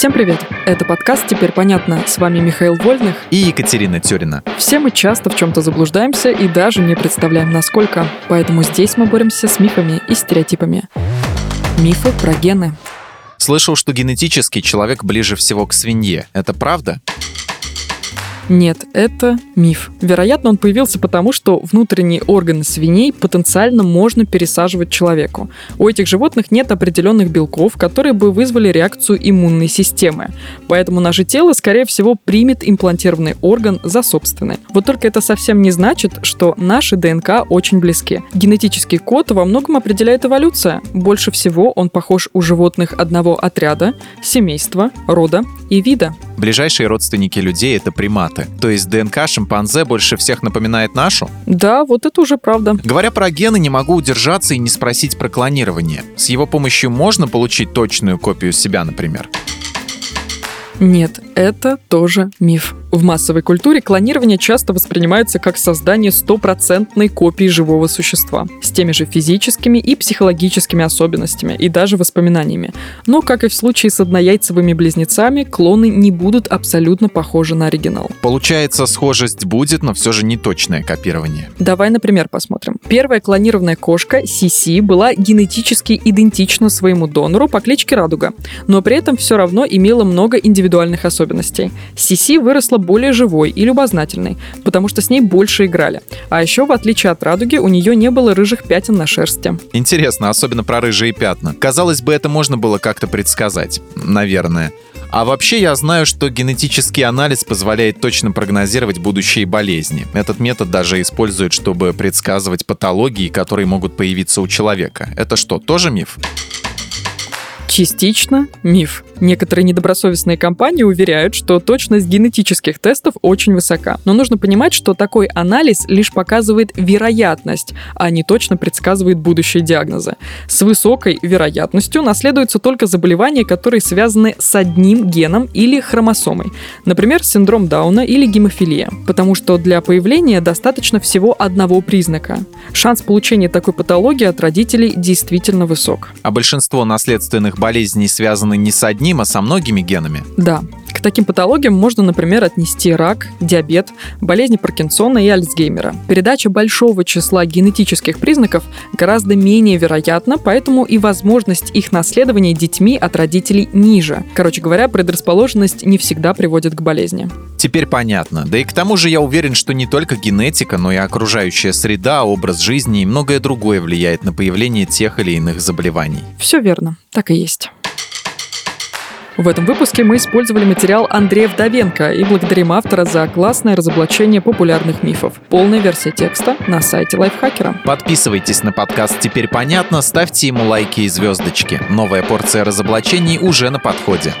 Всем привет! Это подкаст «Теперь понятно». С вами Михаил Вольных и Екатерина Тюрина. Все мы часто в чем-то заблуждаемся и даже не представляем, насколько. Поэтому здесь мы боремся с мифами и стереотипами. Мифы про гены. Слышал, что генетически человек ближе всего к свинье. Это правда? Нет, это миф. Вероятно, он появился потому, что внутренние органы свиней потенциально можно пересаживать человеку. У этих животных нет определенных белков, которые бы вызвали реакцию иммунной системы. Поэтому наше тело, скорее всего, примет имплантированный орган за собственный. Вот только это совсем не значит, что наши ДНК очень близки. Генетический код во многом определяет эволюция. Больше всего он похож у животных одного отряда, семейства, рода и вида. Ближайшие родственники людей — это приматы. То есть ДНК шимпанзе больше всех напоминает нашу? Да, вот это уже правда. Говоря про гены, не могу удержаться и не спросить про клонирование. С его помощью можно получить точную копию себя, например? Нет, это тоже миф. В массовой культуре клонирование часто воспринимается как создание стопроцентной копии живого существа, с теми же физическими и психологическими особенностями и даже воспоминаниями. Но, как и в случае с однояйцевыми близнецами, клоны не будут абсолютно похожи на оригинал. Получается, схожесть будет, но все же не точное копирование. Давай, например, посмотрим. Первая клонированная кошка Сиси была генетически идентична своему донору по кличке Радуга, но при этом все равно имела много индивидуальных особенностей. Сиси выросла более живой и любознательной, потому что с ней больше играли. А еще, в отличие от радуги, у нее не было рыжих пятен на шерсти. Интересно, особенно про рыжие пятна. Казалось бы, это можно было как-то предсказать. Наверное. А вообще я знаю, что генетический анализ позволяет точно прогнозировать будущие болезни. Этот метод даже используют, чтобы предсказывать патологии, которые могут появиться у человека. Это что, тоже миф? Частично миф. Некоторые недобросовестные компании уверяют, что точность генетических тестов очень высока. Но нужно понимать, что такой анализ лишь показывает вероятность, а не точно предсказывает будущие диагнозы. С высокой вероятностью наследуются только заболевания, которые связаны с одним геном или хромосомой. Например, синдром Дауна или гемофилия. Потому что для появления достаточно всего одного признака. Шанс получения такой патологии от родителей действительно высок. А большинство наследственных болезней связаны не с одним а со многими генами? Да. К таким патологиям можно, например, отнести рак, диабет, болезни Паркинсона и Альцгеймера. Передача большого числа генетических признаков гораздо менее вероятна, поэтому и возможность их наследования детьми от родителей ниже. Короче говоря, предрасположенность не всегда приводит к болезни. Теперь понятно. Да и к тому же я уверен, что не только генетика, но и окружающая среда, образ жизни и многое другое влияет на появление тех или иных заболеваний. Все верно, так и есть. В этом выпуске мы использовали материал Андрея Вдовенко и благодарим автора за классное разоблачение популярных мифов. Полная версия текста на сайте Лайфхакера. Подписывайтесь на подкаст «Теперь понятно», ставьте ему лайки и звездочки. Новая порция разоблачений уже на подходе.